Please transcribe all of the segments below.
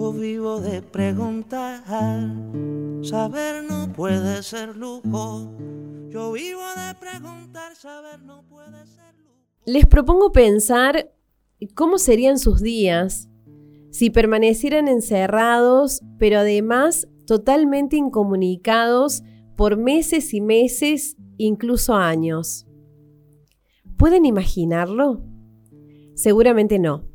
Yo vivo de preguntar, saber no puede ser lujo. Yo vivo de preguntar, saber no puede ser lujo. Les propongo pensar cómo serían sus días si permanecieran encerrados, pero además totalmente incomunicados por meses y meses, incluso años. ¿Pueden imaginarlo? Seguramente no.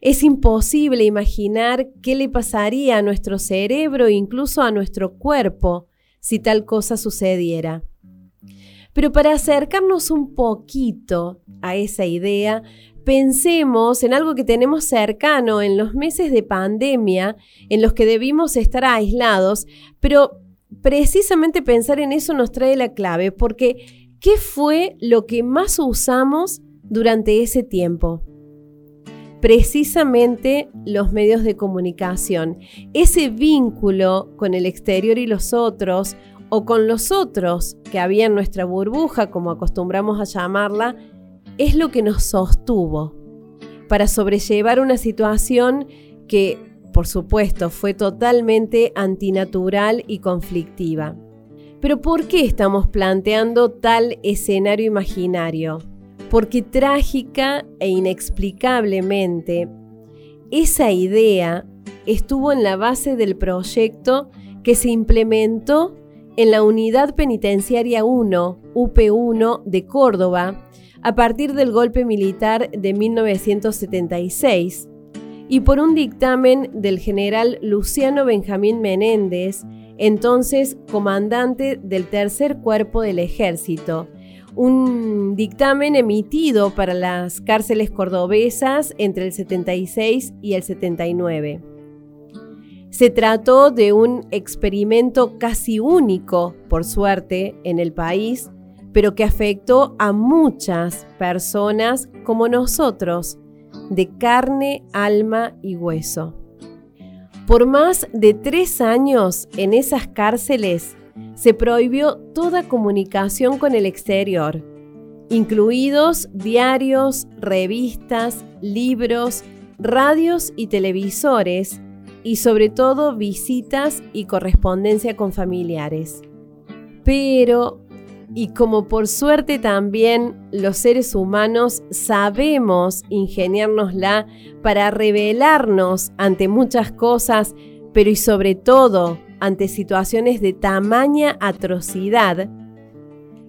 Es imposible imaginar qué le pasaría a nuestro cerebro e incluso a nuestro cuerpo si tal cosa sucediera. Pero para acercarnos un poquito a esa idea, pensemos en algo que tenemos cercano en los meses de pandemia en los que debimos estar aislados, pero precisamente pensar en eso nos trae la clave, porque ¿qué fue lo que más usamos durante ese tiempo? Precisamente los medios de comunicación. Ese vínculo con el exterior y los otros, o con los otros que había en nuestra burbuja, como acostumbramos a llamarla, es lo que nos sostuvo para sobrellevar una situación que, por supuesto, fue totalmente antinatural y conflictiva. Pero ¿por qué estamos planteando tal escenario imaginario? Porque trágica e inexplicablemente esa idea estuvo en la base del proyecto que se implementó en la Unidad Penitenciaria 1, UP1 de Córdoba, a partir del golpe militar de 1976, y por un dictamen del general Luciano Benjamín Menéndez, entonces comandante del Tercer Cuerpo del Ejército, un dictamen emitido para las cárceles cordobesas entre el 76 y el 79. Se trató de un experimento casi único, por suerte, en el país, pero que afectó a muchas personas como nosotros, de carne, alma y hueso. Por más de tres años en esas cárceles se prohibió toda comunicación con el exterior, incluidos diarios, revistas, libros, radios y televisores, y sobre todo visitas y correspondencia con familiares. Pero, y como por suerte también los seres humanos sabemos ingeniárnosla para revelarnos ante muchas cosas, pero y sobre todo ante situaciones de tamaña atrocidad,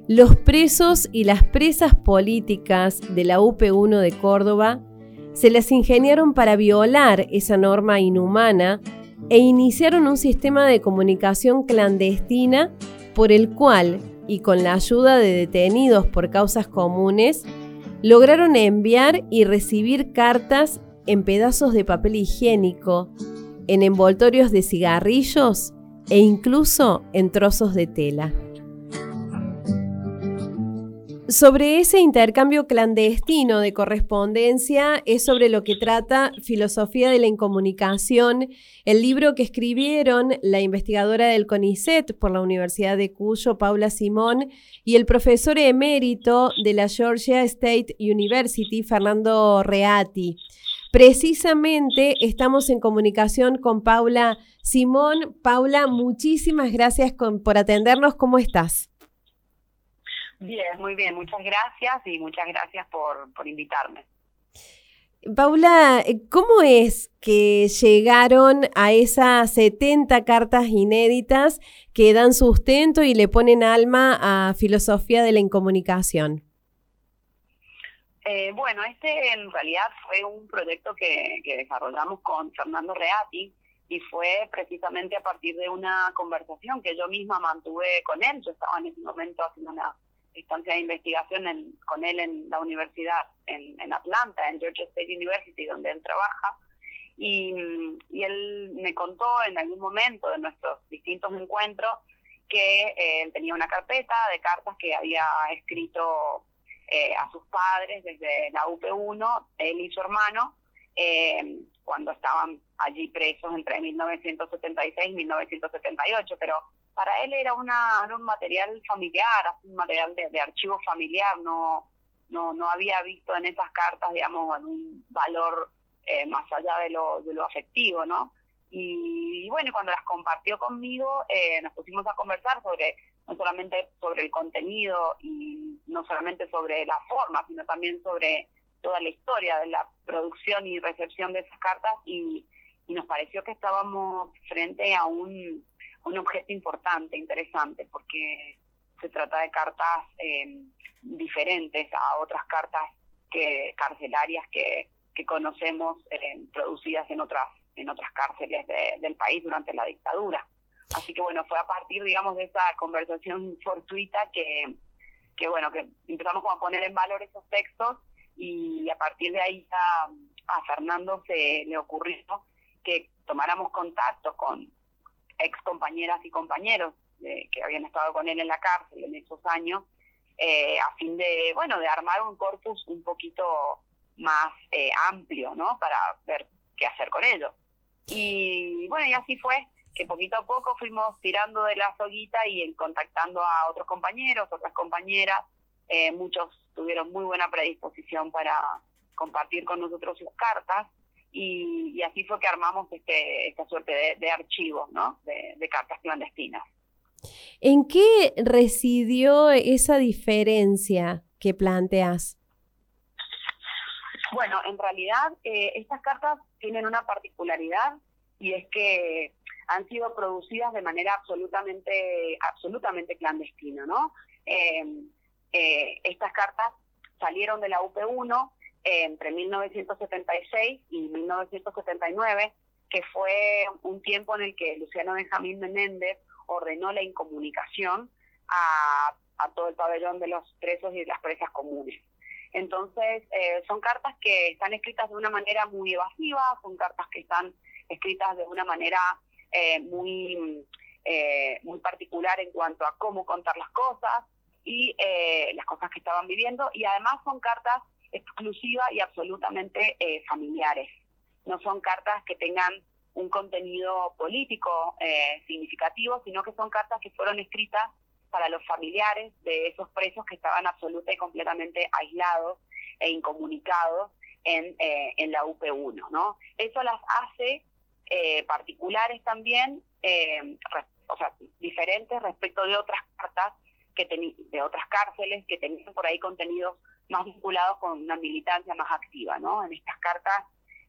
los presos y las presas políticas de la UP1 de Córdoba se las ingeniaron para violar esa norma inhumana e iniciaron un sistema de comunicación clandestina por el cual, y con la ayuda de detenidos por causas comunes, lograron enviar y recibir cartas en pedazos de papel higiénico, en envoltorios de cigarrillos e incluso en trozos de tela. Sobre ese intercambio clandestino de correspondencia es sobre lo que trata Filosofía de la Incomunicación, el libro que escribieron la investigadora del CONICET por la Universidad de Cuyo, Paula Simón, y el profesor emérito de la Georgia State University, Fernando Reati. Precisamente estamos en comunicación con Paula Simón. Paula, muchísimas gracias por atendernos. ¿Cómo estás? Bien, muy bien. Muchas gracias y muchas gracias por, por invitarme. Paula, ¿cómo es que llegaron a esas 70 cartas inéditas que dan sustento y le ponen alma a filosofía de la incomunicación? Eh, bueno, este en realidad fue un proyecto que, desarrollamos con Fernando Reati y fue precisamente a partir de una conversación que yo misma mantuve con él. Yo estaba en ese momento haciendo una estancia de investigación con él en la universidad en, Atlanta, en Georgia State University, donde él trabaja. Y, él me contó en algún momento de nuestros distintos encuentros que eh, él tenía una carpeta de cartas que había escrito eh, a sus padres desde la UP1, él y su hermano, eh, cuando estaban allí presos entre 1976 y 1978, pero para él era, una, un material familiar, un material de, archivo familiar, no, no, no había visto en esas cartas, digamos, un valor eh, más allá de lo, de lo afectivo, ¿no? Y, bueno, cuando las compartió conmigo, eh, nos pusimos a conversar sobre, no solamente sobre el contenido y no solamente sobre la forma, sino también sobre toda la historia de la producción y recepción de esas cartas y, nos pareció que estábamos frente a un, un objeto importante, interesante, porque se trata de cartas eh, diferentes a otras cartas que carcelarias que, que conocemos eh, producidas en otras en otras cárceles del país durante la dictadura. Así que bueno, fue a partir, digamos, de esa conversación fortuita que, que bueno, que empezamos a poner en valor esos textos y a partir de ahí a Fernando se le ocurrió que tomáramos contacto con ex compañeras y compañeros que habían estado con él en la cárcel en esos años, eh, a fin de, bueno, de armar un corpus un poquito más eh, amplio, ¿no? Para ver qué hacer con ellos. Y bueno, y así fue que poquito a poco fuimos tirando de la soguita y contactando a otros compañeros, otras compañeras, eh, muchos tuvieron muy buena predisposición para compartir con nosotros sus cartas y, así fue que armamos este, esta suerte de, archivos, ¿no? De, cartas clandestinas. ¿En qué residió esa diferencia que planteas? Bueno, en realidad eh, estas cartas tienen una particularidad y es que han sido producidas de manera absolutamente, absolutamente clandestina, ¿no? Eh, eh, estas cartas salieron de la UP1 entre 1976 y 1979, que fue un tiempo en el que Luciano Benjamín Menéndez ordenó la incomunicación a, todo el pabellón de los presos y de las presas comunes. Entonces, eh, son cartas que están escritas de una manera muy evasiva, son cartas que están escritas de una manera eh, muy, muy particular en cuanto a cómo contar las cosas, y eh, las cosas que estaban viviendo y además son cartas exclusivas y absolutamente eh, familiares. No son cartas que tengan un contenido político eh, significativo, sino que son cartas que fueron escritas para los familiares de esos presos que estaban absolutamente y completamente aislados e incomunicados en, en la UP1. ¿no? Eso las hace particulares también, o sea, diferentes respecto de otras cartas que de otras cárceles que tenían por ahí contenidos más vinculados con una militancia más activa, ¿no? En estas cartas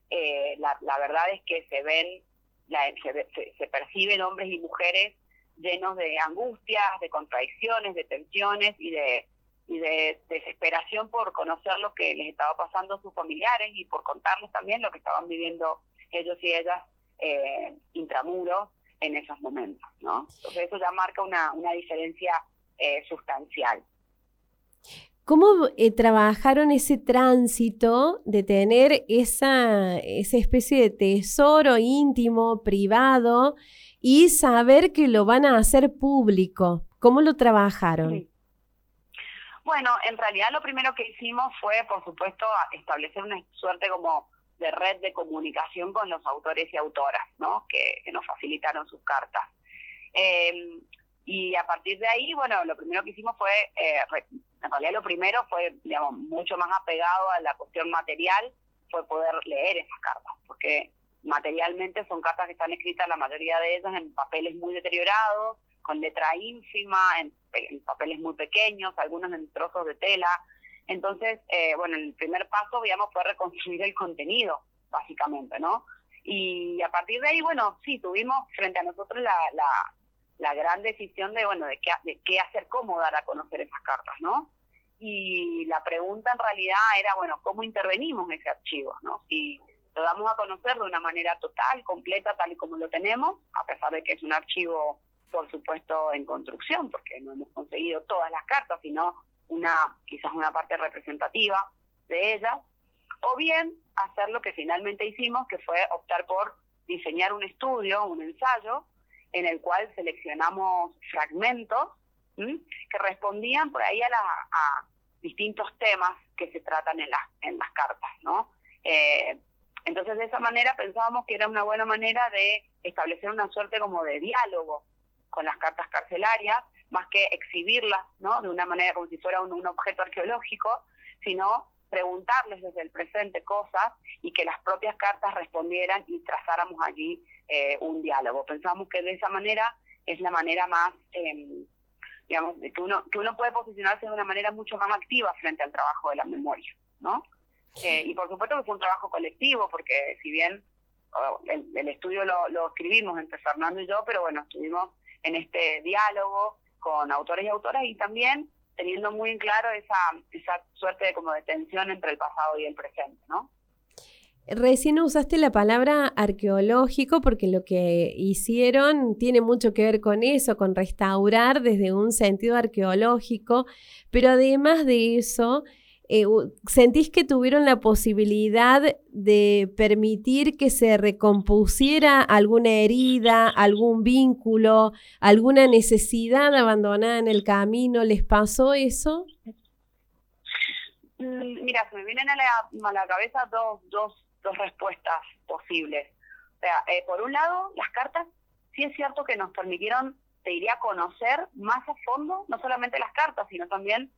eh, la, verdad es que se ven, se, se, perciben hombres y mujeres llenos de angustias, de contradicciones, de tensiones y de, y de desesperación por conocer lo que les estaba pasando a sus familiares y por contarles también lo que estaban viviendo ellos y ellas eh, intramuros en esos momentos, ¿no? Entonces eso ya marca una, una diferencia eh, sustancial. ¿Cómo eh, trabajaron ese tránsito de tener esa, esa especie de tesoro íntimo, privado, y saber que lo van a hacer público? ¿Cómo lo trabajaron? Bueno, en realidad lo primero que hicimos fue, por supuesto, establecer una suerte como de red de comunicación con los autores y autoras, ¿no? Que, nos facilitaron sus cartas. Eh, y a partir de ahí, bueno, lo primero que hicimos fue, eh, en realidad lo primero fue, digamos, mucho más apegado a la cuestión material, fue poder leer esas cartas, porque materialmente son cartas que están escritas, la mayoría de ellas, en papeles muy deteriorados, con letra ínfima, en, papeles muy pequeños, algunos en trozos de tela. Entonces, eh, bueno, el primer paso, digamos, fue reconstruir el contenido, básicamente, ¿no? Y a partir de ahí, bueno, sí, tuvimos frente a nosotros la, la la gran decisión de, bueno, de qué, de qué hacer, cómo dar a conocer esas cartas, ¿no? Y la pregunta en realidad era, bueno, ¿cómo intervenimos en ese archivo, ¿no? Si lo damos a conocer de una manera total, completa, tal y como lo tenemos, a pesar de que es un archivo, por supuesto, en construcción, porque no hemos conseguido todas las cartas, sino una, quizás una parte representativa de ellas, o bien hacer lo que finalmente hicimos, que fue optar por diseñar un estudio, un ensayo, en el cual seleccionamos fragmentos que respondían por ahí a, a, distintos temas que se tratan en, las en las cartas, ¿no? Eh, entonces, de esa manera pensábamos que era una buena manera de establecer una suerte como de diálogo con las cartas carcelarias, más que exhibirlas, ¿no? De una manera como si fuera un, objeto arqueológico, sino preguntarles desde el presente cosas y que las propias cartas respondieran y trazáramos allí eh, un diálogo. Pensamos que de esa manera es la manera más, eh, digamos, que uno, que uno puede posicionarse de una manera mucho más activa frente al trabajo de la memoria, ¿no? Eh, y por supuesto que fue un trabajo colectivo, porque si bien oh, el, estudio lo, lo, escribimos entre Fernando y yo, pero bueno, estuvimos en este diálogo con autores y autoras y también teniendo muy en claro esa, esa suerte de como de tensión entre el pasado y el presente, ¿no? Recién usaste la palabra arqueológico porque lo que hicieron tiene mucho que ver con eso, con restaurar desde un sentido arqueológico, pero además de eso, eh, ¿sentís que tuvieron la posibilidad de permitir que se recompusiera alguna herida, algún vínculo, alguna necesidad abandonada en el camino? ¿Les pasó eso? Mm, mira, se me vienen a la, cabeza dos, dos, dos respuestas posibles. O sea, eh, por un lado, las cartas sí es cierto que nos permitieron, te diría, conocer más a fondo, no solamente las cartas, sino también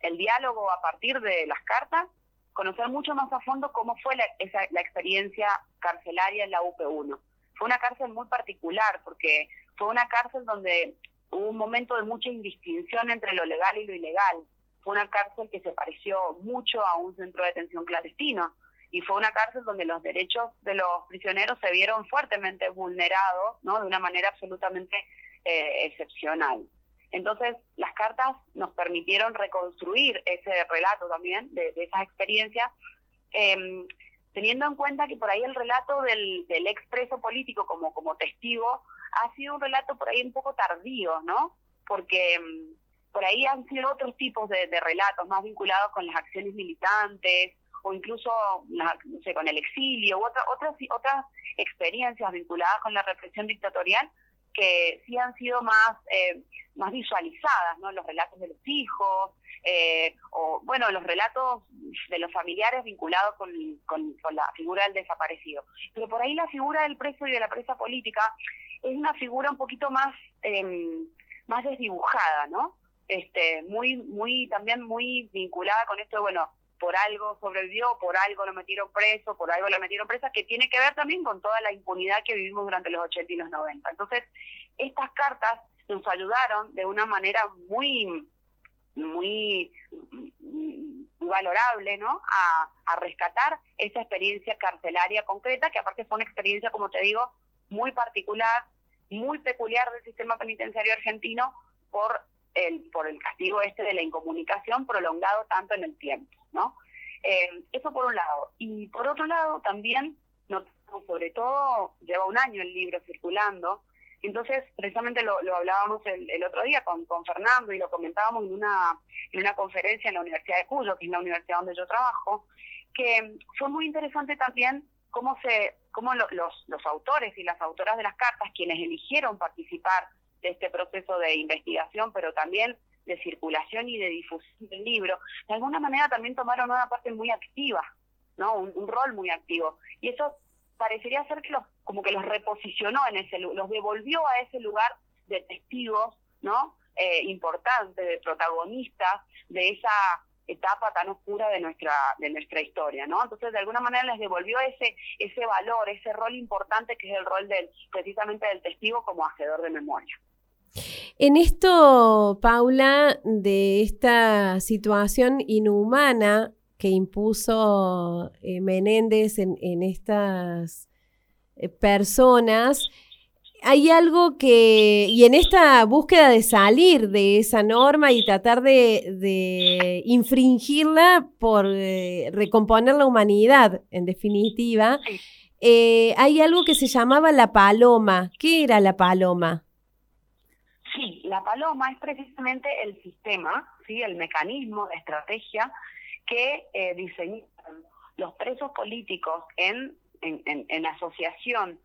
el diálogo a partir de las cartas, conocer mucho más a fondo cómo fue la, esa, la experiencia carcelaria en la UP1. Fue una cárcel muy particular porque fue una cárcel donde hubo un momento de mucha indistinción entre lo legal y lo ilegal. Fue una cárcel que se pareció mucho a un centro de detención clandestino y fue una cárcel donde los derechos de los prisioneros se vieron fuertemente vulnerados, ¿no? De una manera absolutamente eh, excepcional. Entonces, las cartas nos permitieron reconstruir ese relato también de, esas experiencias, em, teniendo en cuenta que por ahí el relato del, expreso político como, testigo ha sido un relato por ahí un poco tardío, ¿no? Porque em, por ahí han sido otros tipos de, relatos más vinculados con las acciones militantes o incluso con el exilio u otras otras experiencias vinculadas con la represión dictatorial que sí han sido más, eh, más visualizadas, ¿no? Los relatos de los hijos, eh, o bueno, los relatos de los familiares vinculados con, con, la figura del desaparecido. Pero por ahí la figura del preso y de la presa política es una figura un poquito más, eh, más desdibujada, ¿no? Este, muy, muy, también muy vinculada con esto de, bueno, por algo sobrevivió, por algo lo metieron preso, por algo lo metieron presa, que tiene que ver también con toda la impunidad que vivimos durante los 80 y los 90. Entonces, estas cartas nos ayudaron de una manera muy, muy, valorable, ¿no? A, a rescatar esa experiencia carcelaria concreta, que aparte fue una experiencia, como te digo, muy particular, muy peculiar del sistema penitenciario argentino por el, por el castigo este de la incomunicación prolongado tanto en el tiempo, ¿no? Eh, eso por un lado. Y por otro lado, también, sobre todo, lleva un año el libro circulando, entonces, precisamente lo, hablábamos el, otro día con, con Fernando y lo comentábamos en una, en una conferencia en la Universidad de Cuyo, que es la universidad donde yo trabajo, que fue muy interesante también cómo se cómo los, los autores y las autoras de las cartas, quienes eligieron participar de este proceso de investigación, pero también de circulación y de difusión del libro, de alguna manera también tomaron una parte muy activa, ¿no? Un, rol muy activo. Y eso parecería ser que los, como que los reposicionó en ese los devolvió a ese lugar de testigos, ¿no? Eh, importantes, de protagonistas de esa etapa tan oscura de nuestra de nuestra historia, ¿no? Entonces de alguna manera les devolvió ese ese valor, ese rol importante que es el rol del precisamente del testigo como hacedor de memoria. En esto, Paula, de esta situación inhumana que impuso eh, Menéndez en, estas eh, personas, hay algo que, y en esta búsqueda de salir de esa norma y tratar de, infringirla por eh, recomponer la humanidad, en definitiva, hay algo que se llamaba la paloma. ¿Qué era la paloma? La paloma es precisamente el sistema, sí, el mecanismo, la estrategia que eh, diseñaron los presos políticos en, en, en asociación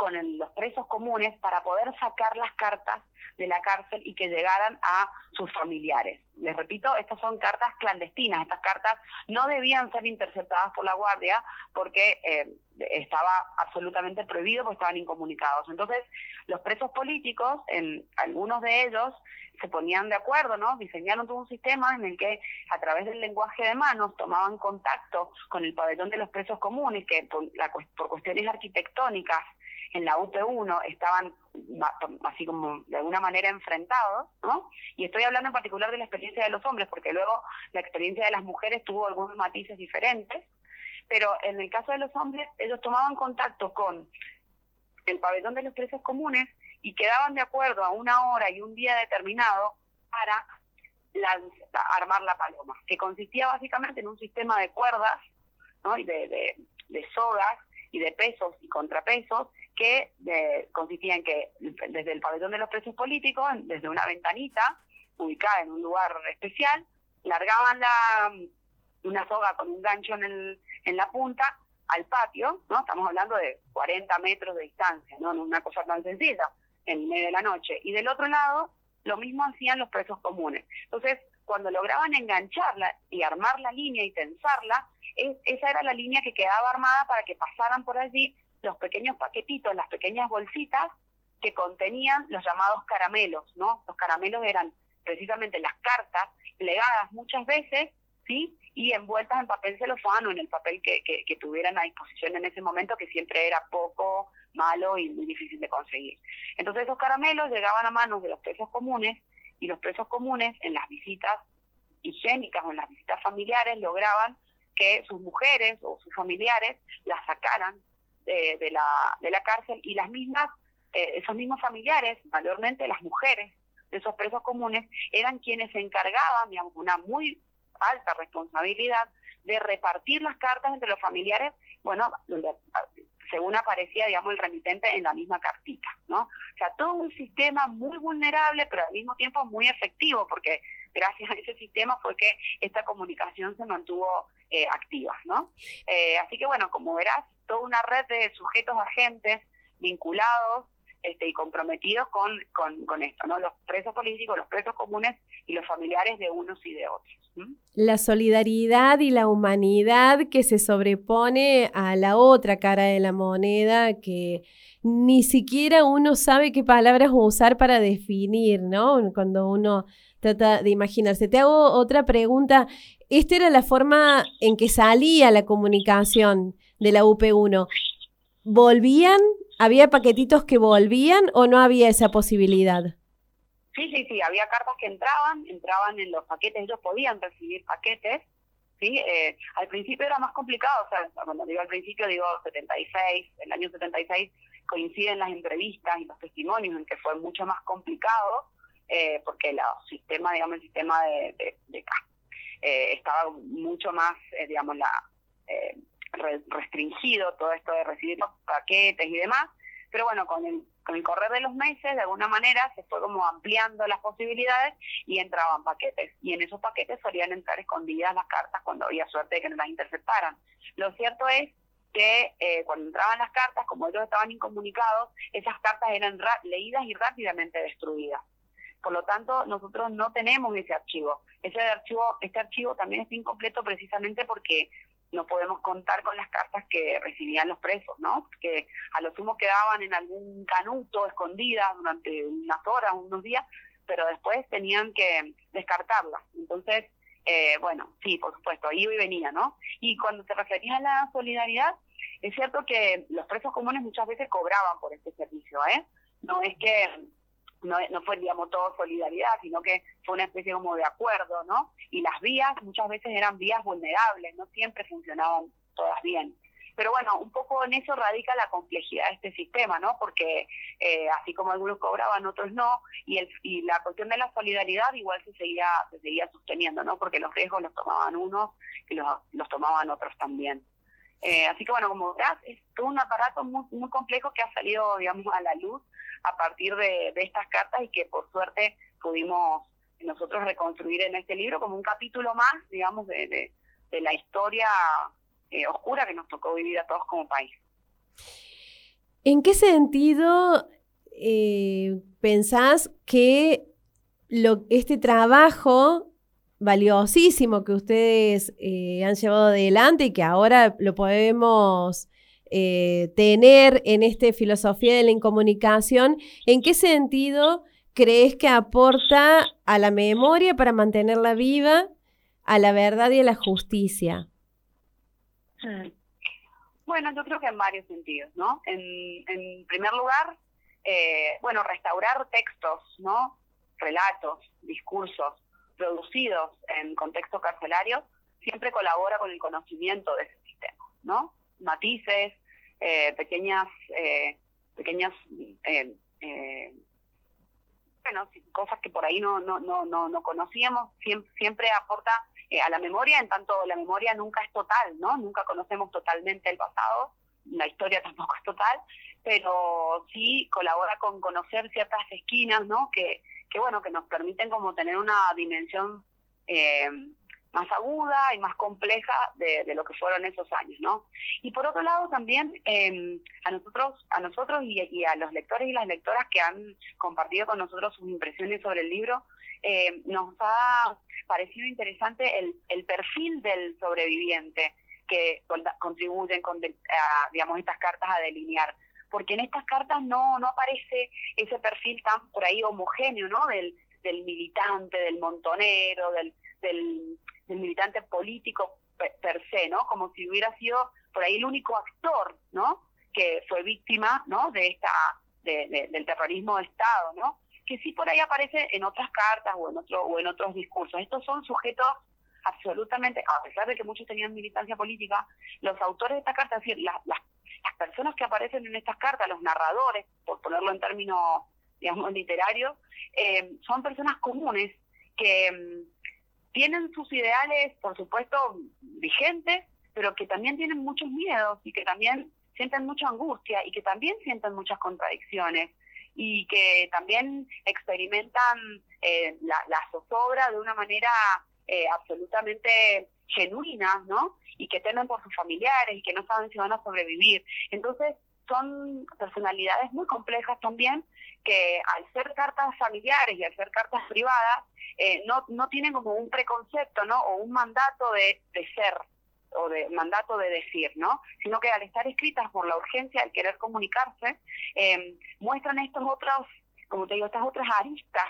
con los presos comunes para poder sacar las cartas de la cárcel y que llegaran a sus familiares. Les repito, estas son cartas clandestinas, estas cartas no debían ser interceptadas por la Guardia porque eh, estaba absolutamente prohibido porque estaban incomunicados. Entonces, los presos políticos, en algunos de ellos, se ponían de acuerdo, ¿no? Diseñaron todo un sistema en el que a través del lenguaje de manos tomaban contacto con el pabellón de los presos comunes, que por, por cuestiones arquitectónicas en la UP1 estaban así como de alguna manera enfrentados, ¿no? Y estoy hablando en particular de la experiencia de los hombres, porque luego la experiencia de las mujeres tuvo algunos matices diferentes, pero en el caso de los hombres, ellos tomaban contacto con el pabellón de los presos comunes y quedaban de acuerdo a una hora y un día determinado para armar la paloma, que consistía básicamente en un sistema de cuerdas ¿no? y de, de sogas y de pesos y contrapesos que consistía en que desde el pabellón de los presos políticos, desde una ventanita ubicada en un lugar especial, largaban la, una soga con un gancho en, el, en la punta al patio, ¿no? Estamos hablando de 40 metros de distancia, ¿no? Una cosa tan sencilla, en medio de la noche. Y del otro lado, lo mismo hacían los presos comunes. Entonces, cuando lograban engancharla y armar la línea y tensarla, esa era la línea que quedaba armada para que pasaran por allí los pequeños paquetitos, las pequeñas bolsitas que contenían los llamados caramelos, ¿no? Los caramelos eran precisamente las cartas plegadas muchas veces, ¿sí? Y envueltas en papel celofano, en el papel que, que, tuvieran a disposición en ese momento, que siempre era poco, malo y muy difícil de conseguir. Entonces esos caramelos llegaban a manos de los presos comunes y los presos comunes en las visitas higiénicas o en las visitas familiares lograban que sus mujeres o sus familiares las sacaran de, la, de la cárcel y las mismas, eh, esos mismos familiares, mayormente las mujeres de esos presos comunes, eran quienes se encargaban, digamos, una muy alta responsabilidad de repartir las cartas entre los familiares, bueno, según aparecía, digamos, el remitente en la misma cartita, ¿no? O sea, todo un sistema muy vulnerable, pero al mismo tiempo muy efectivo, porque gracias a ese sistema fue que esta comunicación se mantuvo eh, activa, ¿no? Eh, así que, bueno, como verás, toda una red de sujetos agentes vinculados este, y comprometidos con, con, esto, ¿no? Los presos políticos, los presos comunes y los familiares de unos y de otros. La solidaridad y la humanidad que se sobrepone a la otra cara de la moneda que ni siquiera uno sabe qué palabras usar para definir, ¿no? Cuando uno trata de imaginarse. Te hago otra pregunta. Esta era la forma en que salía la comunicación de la UP1, ¿volvían? ¿Había paquetitos que volvían o no había esa posibilidad? Sí, sí, sí, había cartas que entraban, entraban en los paquetes, ellos podían recibir paquetes, ¿sí? Eh, al principio era más complicado, o sea, cuando digo al principio digo 76, el año 76 coinciden las entrevistas y los testimonios en que fue mucho más complicado, eh, porque el sistema, digamos, el sistema de, de, eh, estaba mucho más, digamos, la restringido todo esto de recibir paquetes y demás, pero bueno, con el, con el correr de los meses, de alguna manera, se fue como ampliando las posibilidades y entraban paquetes. Y en esos paquetes solían entrar escondidas las cartas cuando había suerte de que no las interceptaran. Lo cierto es que eh, cuando entraban las cartas, como ellos estaban incomunicados, esas cartas eran leídas y rápidamente destruidas. Por lo tanto, nosotros no tenemos ese archivo. Ese archivo, este archivo también está incompleto precisamente porque no podemos contar con las cartas que recibían los presos, ¿no? Que a lo sumo quedaban en algún canuto escondidas durante unas horas, unos días, pero después tenían que descartarlas. Entonces, eh, bueno, sí, por supuesto, iba y venía, ¿no? Y cuando te referías a la solidaridad, es cierto que los presos comunes muchas veces cobraban por este servicio, ¿eh? No es que no, no fue, digamos, todo solidaridad, sino que fue una especie como de acuerdo, ¿no? Y las vías muchas veces eran vías vulnerables, no siempre funcionaban todas bien. Pero bueno, un poco en eso radica la complejidad de este sistema, ¿no? Porque eh, así como algunos cobraban, otros no, y, el, y la cuestión de la solidaridad igual se seguía, se seguía sosteniendo, ¿no? Porque los riesgos los tomaban unos y los, los tomaban otros también. Eh, así que bueno, como verás, es todo un aparato muy, muy complejo que ha salido, digamos, a la luz a partir de, estas cartas y que por suerte pudimos nosotros reconstruir en este libro como un capítulo más, digamos, de, de, la historia eh, oscura que nos tocó vivir a todos como país. ¿En qué sentido eh, pensás que lo, este trabajo valiosísimo que ustedes eh, han llevado adelante y que ahora lo podemos eh, tener en esta filosofía de la incomunicación, ¿en qué sentido crees que aporta a la memoria para mantenerla viva, a la verdad y a la justicia? Mm. Bueno, yo creo que en varios sentidos, ¿no? En, primer lugar, eh, bueno, restaurar textos, ¿no? Relatos, discursos producidos en contexto carcelario siempre colabora con el conocimiento de ese sistema, ¿no? Matices, eh, pequeñas, eh, pequeñas, bueno, cosas que por ahí no, no, no, no, no conocíamos, siempre, siempre aporta eh, a la memoria, en tanto la memoria nunca es total, ¿no? Nunca conocemos totalmente el pasado, la historia tampoco es total, pero sí colabora con conocer ciertas esquinas, ¿no? Que, que bueno, que nos permiten como tener una dimensión eh, más aguda y más compleja de, lo que fueron esos años, ¿no? Y por otro lado también em, a nosotros, a nosotros y, y, a los lectores y las lectoras que han compartido con nosotros sus impresiones sobre el libro, eh, nos ha parecido interesante el, el perfil del sobreviviente que contribuyen con, digamos, estas cartas a delinear. Porque en estas cartas no, no aparece ese perfil tan por ahí homogéneo, ¿no? Del, del militante, del montonero, del, del, militante político per, se, ¿no? Como si hubiera sido por ahí el único actor, ¿no? Que fue víctima, ¿no? De esta, del terrorismo de Estado, ¿no? que sí por ahí aparece en otras cartas o en, otro, o en otros discursos. Estos son sujetos absolutamente, a pesar de que muchos tenían militancia política, los autores de esta carta, es decir, las, las, personas que aparecen en estas cartas, los narradores, por ponerlo en términos, digamos, literarios, eh, son personas comunes que mm, tienen sus ideales, por supuesto, vigentes, pero que también tienen muchos miedos y que también sienten mucha angustia y que también sienten muchas contradicciones y que también experimentan eh, la, zozobra de una manera eh, absolutamente genuina, ¿no? Y que temen por sus familiares y que no saben si van a sobrevivir. Entonces, son personalidades muy complejas también que al ser cartas familiares y al ser cartas privadas, eh, no, no tienen como un preconcepto, ¿no? O un mandato de, de ser, o de mandato de decir, ¿no? Sino que al estar escritas por la urgencia del querer comunicarse, eh, muestran estos otros, como te digo, estas otras aristas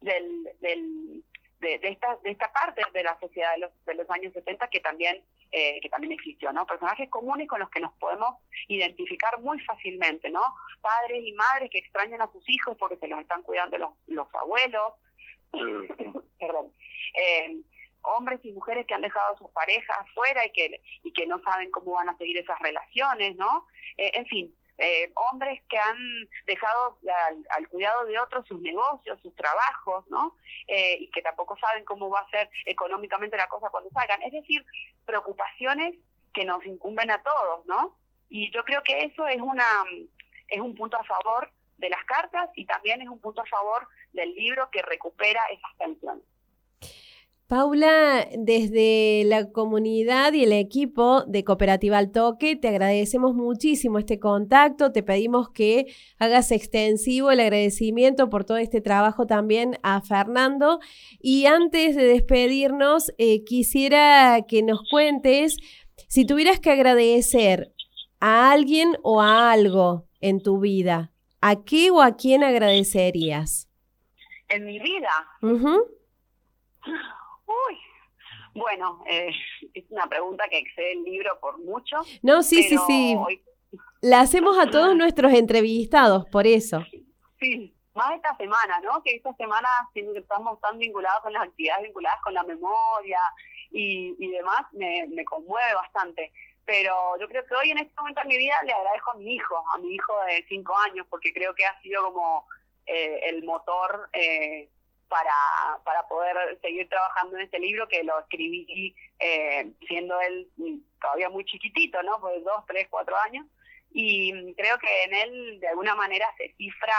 del, de, esta, de esta parte de la sociedad de los, de los años 70 que también, eh, que también existió, ¿no? Personajes comunes con los que nos podemos identificar muy fácilmente, ¿no? Padres y madres que extrañan a sus hijos porque se los están cuidando los, los abuelos, perdón, eh, hombres y mujeres que han dejado a sus parejas afuera y que, y que no saben cómo van a seguir esas relaciones, ¿no? Eh, en fin, eh, hombres que han dejado al, cuidado de otros sus negocios, sus trabajos, ¿no? Eh, y que tampoco saben cómo va a ser económicamente la cosa cuando salgan. Es decir, preocupaciones que nos incumben a todos, ¿no? Y yo creo que eso es una es un punto a favor de las cartas y también es un punto a favor del libro que recupera esas tensiones. Paula, desde la comunidad y el equipo de Cooperativa Al Toque, te agradecemos muchísimo este contacto, te pedimos que hagas extensivo el agradecimiento por todo este trabajo también a Fernando. Y antes de despedirnos, eh, quisiera que nos cuentes si tuvieras que agradecer a alguien o a algo en tu vida, ¿a qué o a quién agradecerías? En mi vida. Bueno, eh, es una pregunta que excede el libro por mucho. No, sí, sí, sí. La hacemos a todos nuestros entrevistados, por eso. Sí, más esta semana, ¿no? Que esta semana estamos tan vinculados con las actividades vinculadas con la memoria y, y demás, me, me conmueve bastante. Pero yo creo que hoy en este momento de mi vida le agradezco a mi hijo, a mi hijo de cinco años, porque creo que ha sido como eh, el motor eh, para, para poder seguir trabajando en este libro que lo escribí eh, siendo él todavía muy chiquitito, ¿no? Pues dos, tres, cuatro años. Y creo que en él de alguna manera se cifra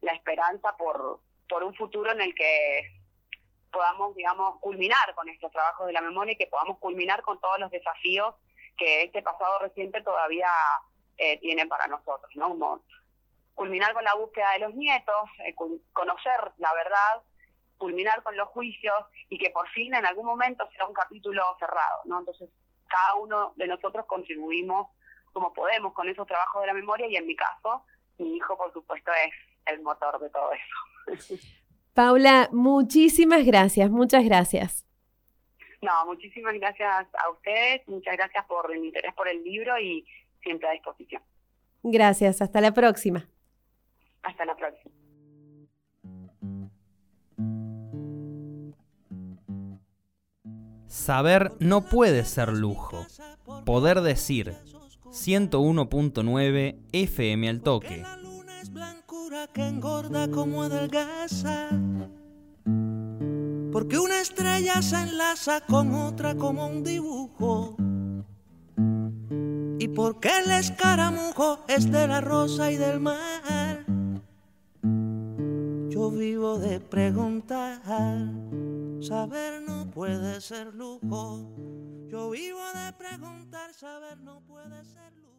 la esperanza por, por un futuro en el que podamos, digamos, culminar con estos trabajos de la memoria y que podamos culminar con todos los desafíos que este pasado reciente todavía eh, tiene para nosotros, ¿no? culminar con la búsqueda de los nietos, eh, conocer la verdad, culminar con los juicios y que por fin en algún momento sea un capítulo cerrado, ¿no? Entonces, cada uno de nosotros contribuimos como podemos con esos trabajos de la memoria y en mi caso, mi hijo, por supuesto, es el motor de todo eso. Paula, muchísimas gracias, muchas gracias. No, muchísimas gracias a ustedes, muchas gracias por el interés por el libro y siempre a disposición. Gracias, hasta la próxima. Hasta la próxima. Saber no puede ser lujo. Poder decir 101.9 FM al toque. La luna es blancura que engorda como adelgaza. Porque una estrella se enlaza con otra como un dibujo. Y porque el escaramujo es de la rosa y del mar. Yo vivo de preguntar. Saber no puede ser lujo. Yo vivo de preguntar, saber no puede ser lujo.